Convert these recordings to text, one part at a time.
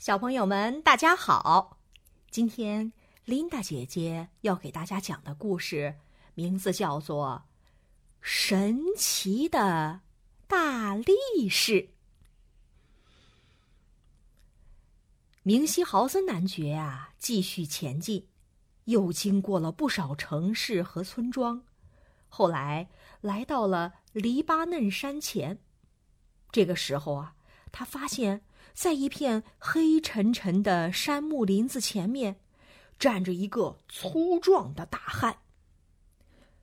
小朋友们，大家好！今天琳达姐姐要给大家讲的故事，名字叫做《神奇的大力士》。明西豪森男爵啊，继续前进，又经过了不少城市和村庄，后来来到了黎巴嫩山前。这个时候啊，他发现，在一片黑沉沉的杉木林子前面，站着一个粗壮的大汉。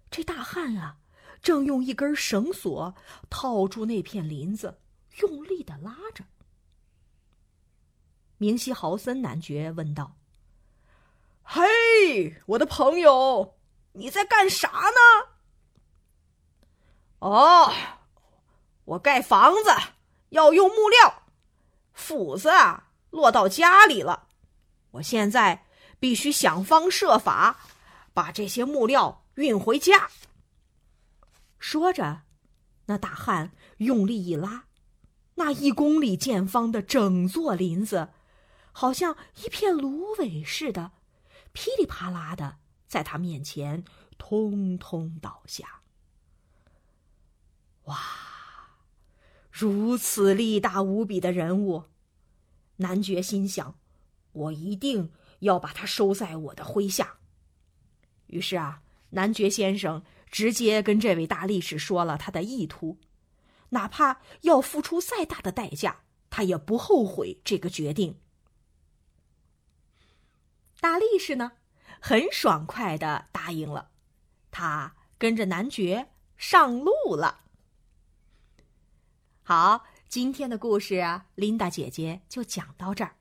这大汉啊，正用一根绳索套住那片林子，用力的拉着。明西豪森男爵问道：“嘿，我的朋友，你在干啥呢？”“哦。”我盖房子要用木料，斧子啊落到家里了。我现在必须想方设法把这些木料运回家。说着，那大汉用力一拉，那一公里见方的整座林子，好像一片芦苇似的，噼里啪啦的在他面前通通倒下。哇！如此力大无比的人物，男爵心想：“我一定要把他收在我的麾下。”于是啊，男爵先生直接跟这位大力士说了他的意图，哪怕要付出再大的代价，他也不后悔这个决定。大力士呢，很爽快的答应了，他跟着男爵上路了。好，今天的故事啊，琳达姐姐就讲到这儿。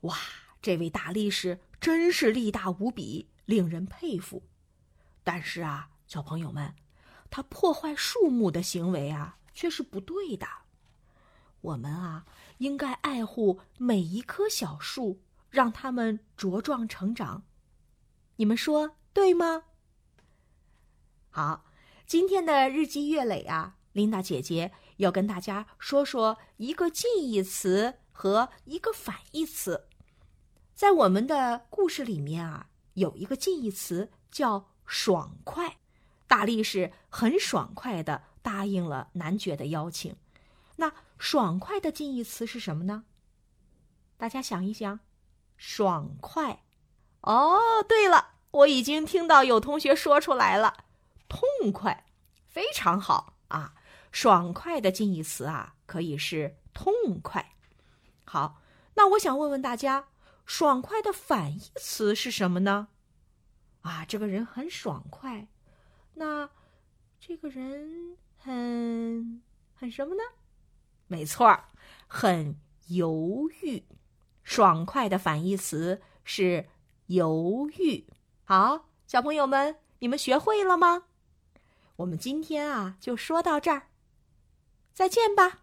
哇，这位大力士真是力大无比，令人佩服。但是啊，小朋友们，他破坏树木的行为啊，却是不对的。我们啊，应该爱护每一棵小树，让它们茁壮成长。你们说对吗？好，今天的日积月累啊，琳达姐姐。要跟大家说说一个近义词和一个反义词，在我们的故事里面啊，有一个近义词叫“爽快”。大力士很爽快的答应了男爵的邀请。那“爽快”的近义词是什么呢？大家想一想，“爽快”。哦，对了，我已经听到有同学说出来了，“痛快”，非常好啊。爽快的近义词啊，可以是痛快。好，那我想问问大家，爽快的反义词是什么呢？啊，这个人很爽快，那这个人很很什么呢？没错，很犹豫。爽快的反义词是犹豫。好，小朋友们，你们学会了吗？我们今天啊，就说到这儿。再见吧。